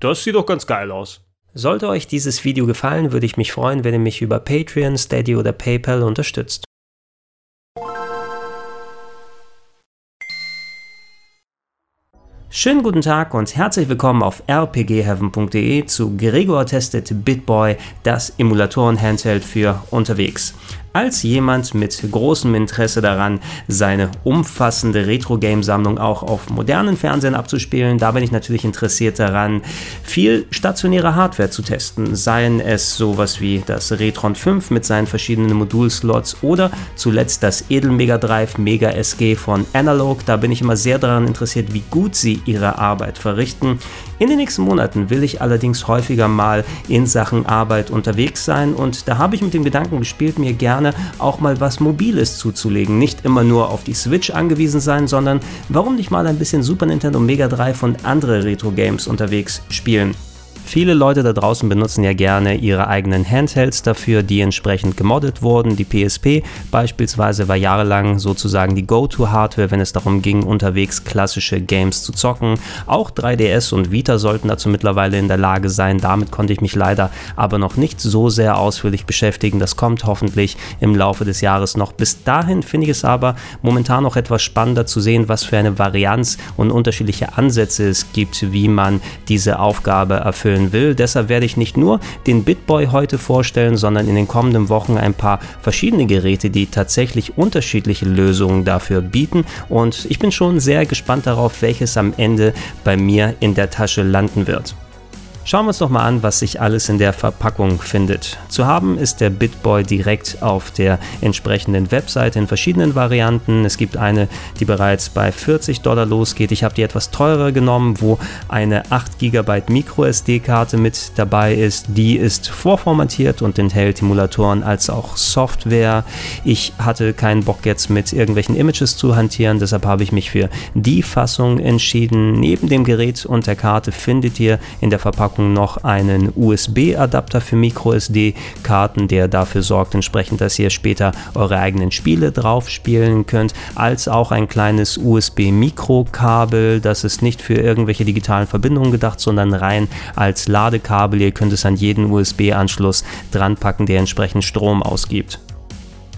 das sieht doch ganz geil aus. Sollte euch dieses Video gefallen, würde ich mich freuen, wenn ihr mich über Patreon, Steady oder PayPal unterstützt. Schönen guten Tag und herzlich willkommen auf rpgheaven.de zu Gregor testet BitBoy, das Emulatoren-Handheld für unterwegs als jemand mit großem Interesse daran, seine umfassende Retro-Game-Sammlung auch auf modernen Fernsehern abzuspielen. Da bin ich natürlich interessiert daran, viel stationäre Hardware zu testen, seien es sowas wie das Retron 5 mit seinen verschiedenen Modulslots oder zuletzt das Edel Mega Drive Mega SG von Analog. Da bin ich immer sehr daran interessiert, wie gut sie ihre Arbeit verrichten. In den nächsten Monaten will ich allerdings häufiger mal in Sachen Arbeit unterwegs sein und da habe ich mit dem Gedanken gespielt, mir gerne auch mal was Mobiles zuzulegen. Nicht immer nur auf die Switch angewiesen sein, sondern warum nicht mal ein bisschen Super Nintendo Mega Drive und andere Retro-Games unterwegs spielen. Viele Leute da draußen benutzen ja gerne ihre eigenen Handhelds dafür, die entsprechend gemoddet wurden. Die PSP beispielsweise war jahrelang sozusagen die Go-To-Hardware, wenn es darum ging, unterwegs klassische Games zu zocken. Auch 3DS und Vita sollten dazu mittlerweile in der Lage sein. Damit konnte ich mich leider aber noch nicht so sehr ausführlich beschäftigen. Das kommt hoffentlich im Laufe des Jahres noch. Bis dahin finde ich es aber momentan noch etwas spannender zu sehen, was für eine Varianz und unterschiedliche Ansätze es gibt, wie man diese Aufgabe erfüllt vorstellen will. Deshalb werde ich nicht nur den BitBoy heute vorstellen, sondern in den kommenden Wochen ein paar verschiedene Geräte, die tatsächlich unterschiedliche Lösungen dafür bieten. Und ich bin schon sehr gespannt darauf, welches am Ende bei mir in der Tasche landen wird. Schauen wir uns doch mal an, was sich alles in der Verpackung findet. Zu haben ist der BitBoy direkt auf der entsprechenden Webseite in verschiedenen Varianten. Es gibt eine, die bereits bei 40 Dollar losgeht. Ich habe die etwas teurer genommen, wo eine 8 GB MicroSD-Karte mit dabei ist. Die ist vorformatiert und enthält Emulatoren als auch Software. Ich hatte keinen Bock jetzt mit irgendwelchen Images zu hantieren, deshalb habe ich mich für die Fassung entschieden. Neben dem Gerät und der Karte findet ihr in der Verpackung Verpackung noch einen USB-Adapter für MicroSD-Karten, der dafür sorgt entsprechend, dass ihr später eure eigenen Spiele drauf spielen könnt, als auch ein kleines USB-Mikrokabel. Das ist nicht für irgendwelche digitalen Verbindungen gedacht, sondern rein als Ladekabel. Ihr könnt es an jeden USB-Anschluss dran packen, der entsprechend Strom ausgibt.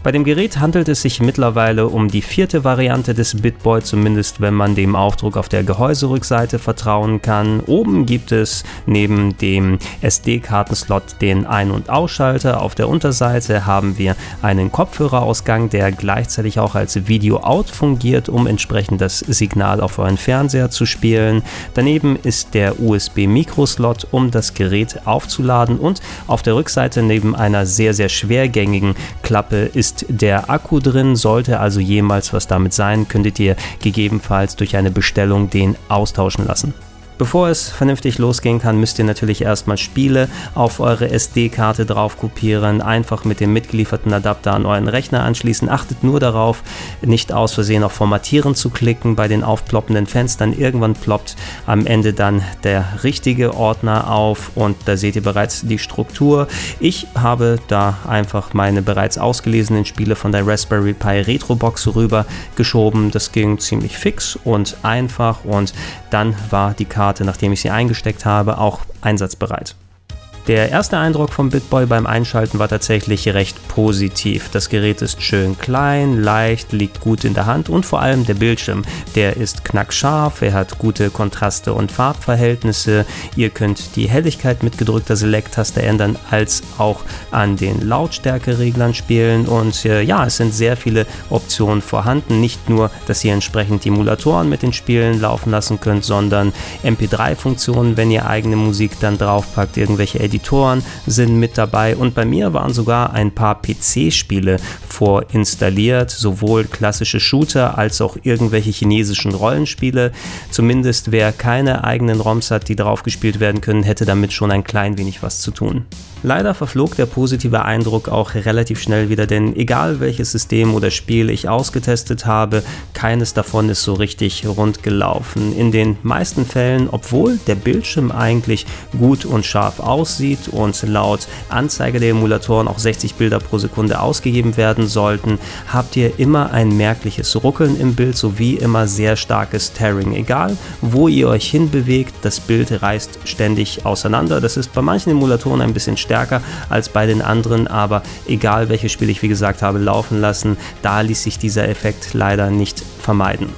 Bei dem Gerät handelt es sich mittlerweile um die vierte Variante des BitBoy, zumindest wenn man dem Aufdruck auf der Gehäuserückseite vertrauen kann. Oben gibt es neben dem SD-Kartenslot den Ein- und Ausschalter. Auf der Unterseite haben wir einen Kopfhörerausgang, der gleichzeitig auch als Video-Out fungiert, um entsprechend das Signal auf euren Fernseher zu spielen. Daneben ist der USB-Mikroslot, um das Gerät aufzuladen und auf der Rückseite neben einer sehr, sehr schwergängigen Klappe ist ist der Akku drin. Sollte also jemals was damit sein, könntet ihr gegebenenfalls durch eine Bestellung den austauschen lassen. Bevor es vernünftig losgehen kann, müsst ihr natürlich erstmal Spiele auf eure SD-Karte drauf kopieren, einfach mit dem mitgelieferten Adapter an euren Rechner anschließen. Achtet nur darauf, nicht aus Versehen auf Formatieren zu klicken bei den aufploppenden Fenstern. Irgendwann ploppt am Ende dann der richtige Ordner auf und da seht ihr bereits die Struktur. Ich habe da einfach meine bereits ausgelesenen Spiele von der Raspberry Pi Retrobox rüber geschoben. Das ging ziemlich fix und einfach und dann war die Karte Karte, nachdem ich sie eingesteckt habe, auch einsatzbereit. Der erste Eindruck vom BitBoy beim Einschalten war tatsächlich recht positiv. Das Gerät ist schön klein, leicht, liegt gut in der Hand und vor allem der Bildschirm, der ist knackscharf, er hat gute Kontraste und Farbverhältnisse. Ihr könnt die Helligkeit mit gedrückter Select-Taste ändern, als auch an den Lautstärkereglern spielen und äh, ja, es sind sehr viele Optionen vorhanden. Nicht nur, dass ihr entsprechend Emulatoren mit den Spielen laufen lassen könnt, sondern MP3-Funktionen, wenn ihr eigene Musik dann draufpackt, irgendwelche Editoren Editoren sind mit dabei und bei mir waren sogar ein paar PC-Spiele vorinstalliert, sowohl klassische Shooter als auch irgendwelche chinesischen Rollenspiele. Zumindest wer keine eigenen ROMs hat, die drauf gespielt werden können, hätte damit schon ein klein wenig was zu tun. Leider verflog der positive Eindruck auch relativ schnell wieder, denn egal welches System oder Spiel ich ausgetestet habe, keines davon ist so richtig rund gelaufen. In den meisten Fällen, obwohl der Bildschirm eigentlich gut und scharf aussieht, aussieht und laut Anzeige der Emulatoren auch 60 Bilder pro Sekunde ausgegeben werden sollten, habt ihr immer ein merkliches Ruckeln im Bild sowie immer sehr starkes Tearing. Egal, wo ihr euch hinbewegt, das Bild reißt ständig auseinander. Das ist bei manchen Emulatoren ein bisschen stärker als bei den anderen, aber egal welches Spiel ich wie gesagt habe laufen lassen, da ließ sich dieser Effekt leider nicht vermeiden.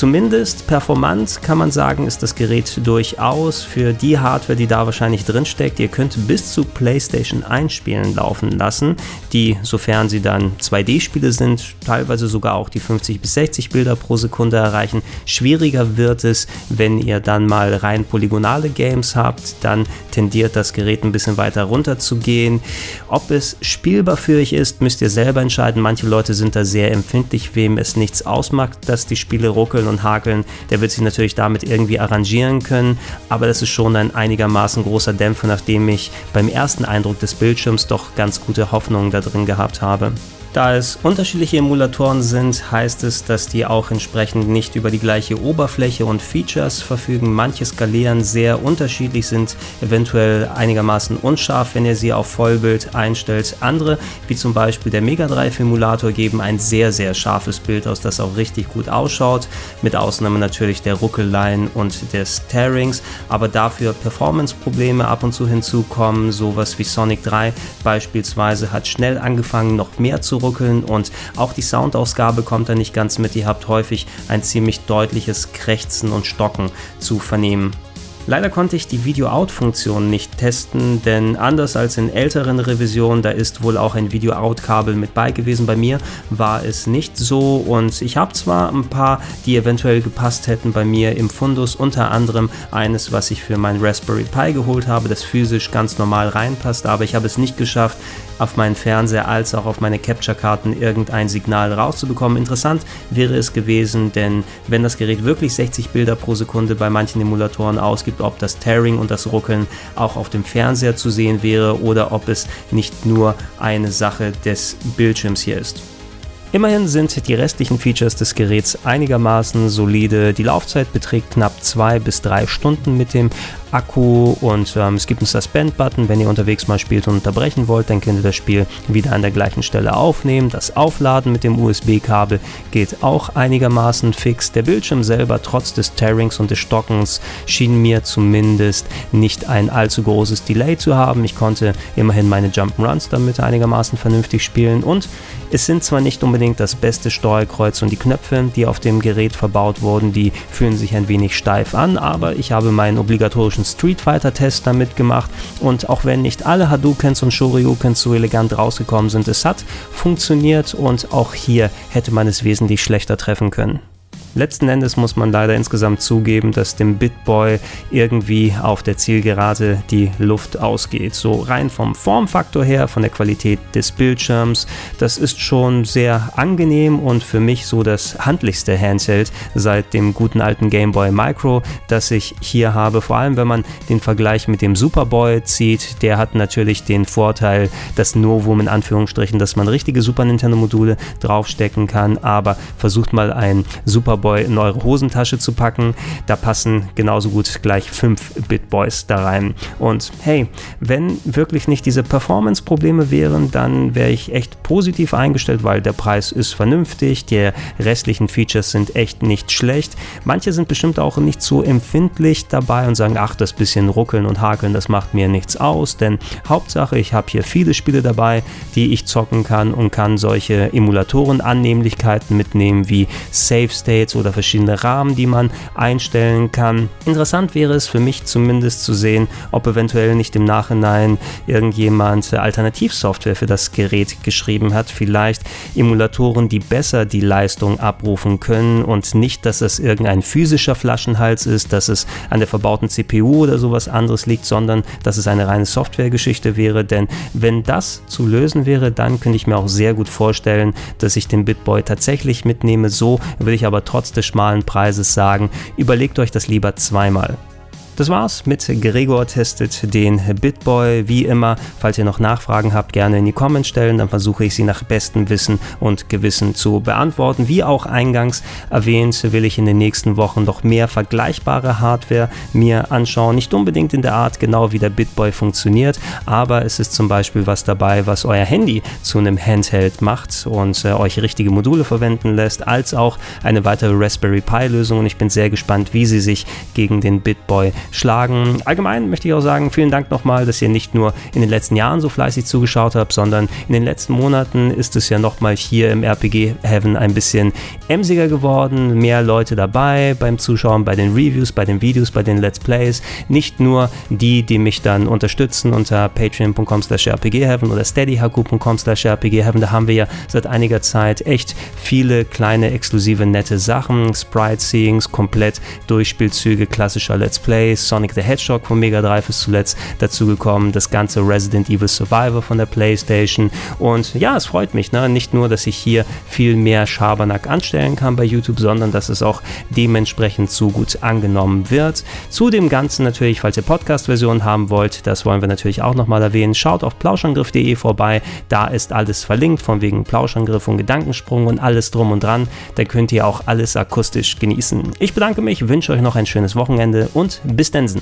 Zumindest performant kann man sagen, ist das Gerät durchaus für die Hardware, die da wahrscheinlich drin steckt. Ihr könnt bis zu PlayStation 1 Spielen laufen lassen, die, sofern sie dann 2D-Spiele sind, teilweise sogar auch die 50 bis 60 Bilder pro Sekunde erreichen. Schwieriger wird es, wenn ihr dann mal rein polygonale Games habt, dann tendiert das Gerät ein bisschen weiter runter zu gehen. Ob es spielbar für euch ist, müsst ihr selber entscheiden. Manche Leute sind da sehr empfindlich, wem es nichts ausmacht, dass die Spiele ruckeln und hakeln, der wird sich natürlich damit irgendwie arrangieren können, aber das ist schon ein einigermaßen großer Dämpfer, nachdem ich beim ersten Eindruck des Bildschirms doch ganz gute Hoffnungen da drin gehabt habe. Da es unterschiedliche Emulatoren sind, heißt es, dass die auch entsprechend nicht über die gleiche Oberfläche und Features verfügen. Manche skalieren sehr unterschiedlich, sind eventuell einigermaßen unscharf, wenn ihr sie auf Vollbild einstellt. Andere, wie zum Beispiel der Mega Drive Emulator, geben ein sehr, sehr scharfes Bild aus, das auch richtig gut ausschaut, mit Ausnahme natürlich der Ruckeleien und des Tearings, aber dafür Performance-Probleme ab und zu hinzukommen. Sowas wie Sonic 3 beispielsweise hat schnell angefangen, noch mehr zu ruckeln und auch die Soundausgabe kommt da nicht ganz mit. Ihr habt häufig ein ziemlich deutliches Krächzen und Stocken zu vernehmen. Leider konnte ich die Video-Out-Funktion nicht testen, denn anders als in älteren Revisionen, da ist wohl auch ein Video-Out-Kabel mit bei gewesen. Bei mir war es nicht so und ich habe zwar ein paar, die eventuell gepasst hätten bei mir im Fundus, unter anderem eines, was ich für mein Raspberry Pi geholt habe, das physisch ganz normal reinpasst, aber ich habe es nicht geschafft, auf meinen Fernseher als auch auf meine Capture-Karten irgendein Signal rauszubekommen. Interessant wäre es gewesen, denn wenn das Gerät wirklich 60 Bilder pro Sekunde bei manchen Emulatoren ausgibt, ob das Tearing und das Ruckeln auch auf dem Fernseher zu sehen wäre oder ob es nicht nur eine Sache des Bildschirms hier ist. Immerhin sind die restlichen Features des Geräts einigermaßen solide. Die Laufzeit beträgt knapp zwei bis drei Stunden mit dem Akku und ähm, es gibt einen Suspend-Button. Wenn ihr unterwegs mal spielt und unterbrechen wollt, dann könnt ihr das Spiel wieder an der gleichen Stelle aufnehmen. Das Aufladen mit dem USB-Kabel geht auch einigermaßen fix. Der Bildschirm selber, trotz des Tearings und des Stockens, schien mir zumindest nicht ein allzu großes Delay zu haben. Ich konnte immerhin meine Jump'n'Runs damit einigermaßen vernünftig spielen und es sind zwar nicht unbedingt das beste Steuerkreuz und die Knöpfe, die auf dem Gerät verbaut wurden, die fühlen sich ein wenig steif an, aber ich habe meinen obligatorischen Street Fighter Test damit gemacht und auch wenn nicht alle Hadoukens und Shoryukens so elegant rausgekommen sind, es hat funktioniert und auch hier hätte man es wesentlich schlechter treffen können. Letzten Endes muss man leider insgesamt zugeben, dass dem Bitboy irgendwie auf der Zielgerade die Luft ausgeht. So rein vom Formfaktor her, von der Qualität des Bildschirms, das ist schon sehr angenehm und für mich so das handlichste Handheld seit dem guten alten Game Boy Micro, das ich hier habe. Vor allem, wenn man den Vergleich mit dem Superboy zieht, der hat natürlich den Vorteil, das Novum in Anführungsstrichen, dass man richtige Super Nintendo Module draufstecken kann, aber versucht mal ein Superboy Boy in eure Hosentasche zu packen. Da passen genauso gut gleich 5 Bitboys da rein. Und hey, wenn wirklich nicht diese Performance-Probleme wären, dann wäre ich echt positiv eingestellt, weil der Preis ist vernünftig, die restlichen Features sind echt nicht schlecht. Manche sind bestimmt auch nicht so empfindlich dabei und sagen, ach, das bisschen ruckeln und hakeln, das macht mir nichts aus, denn Hauptsache, ich habe hier viele Spiele dabei, die ich zocken kann und kann solche Emulatoren-Annehmlichkeiten mitnehmen wie Save States Sprites oder verschiedene Rahmen, die man einstellen kann. Interessant wäre es für mich zumindest zu sehen, ob eventuell nicht im Nachhinein irgendjemand Alternativsoftware für das Gerät geschrieben hat. Vielleicht Emulatoren, die besser die Leistung abrufen können und nicht, dass es irgendein physischer Flaschenhals ist, dass es an der verbauten CPU oder sowas anderes liegt, sondern dass es eine reine Softwaregeschichte wäre. Denn wenn das zu lösen wäre, dann könnte ich mir auch sehr gut vorstellen, dass ich den Bitboy tatsächlich mitnehme. So würde ich aber trotz des schmalen Preises sagen, überlegt euch das lieber zweimal. Das war's mit Gregor testet den Bitboy. Wie immer, falls ihr noch Nachfragen habt, gerne in die Comments stellen, dann versuche ich sie nach bestem Wissen und Gewissen zu beantworten. Wie auch eingangs erwähnt, will ich in den nächsten Wochen noch mehr vergleichbare Hardware mir anschauen. Nicht unbedingt in der Art genau wie der Bitboy funktioniert, aber es ist zum Beispiel was dabei, was euer Handy zu einem Handheld macht und äh, euch richtige Module verwenden lässt, als auch eine weitere Raspberry Pi Lösung und ich bin sehr gespannt, wie sie sich gegen den Bitboy schlagen. Allgemein möchte ich auch sagen, vielen Dank nochmal, dass ihr nicht nur in den letzten Jahren so fleißig zugeschaut habt, sondern in den letzten Monaten ist es ja nochmal hier im RPG Heaven ein bisschen emsiger geworden, mehr Leute dabei beim Zuschauen, bei den Reviews, bei den Videos, bei den Let's Plays. Nicht nur die, die mich dann unterstützen unter patreon.com slash rpgheaven oder steadyhaku.com slash rpgheaven. Da haben wir ja seit einiger Zeit echt viele kleine exklusive nette Sachen, Sprite-Seeings, komplett Durchspielzüge klassischer Let's Plays, Sonic the Hedgehog von Mega Drive ist zuletzt dazugekommen, das ganze Resident Evil Survivor von der Playstation und ja, es freut mich, ne? nicht nur, dass ich hier viel mehr Schabernack anstellen kann bei YouTube, sondern dass es auch dementsprechend so gut angenommen wird. Zu dem Ganzen natürlich, falls ihr Podcast-Versionen haben wollt, das wollen wir natürlich auch nochmal erwähnen, schaut auf plauschangriff.de vorbei, da ist alles verlinkt, von wegen Plauschangriff und Gedankensprung und alles drum und dran, da könnt ihr auch alles akustisch genießen. Ich bedanke mich, wünsche euch noch ein schönes Wochenende und bis Densen.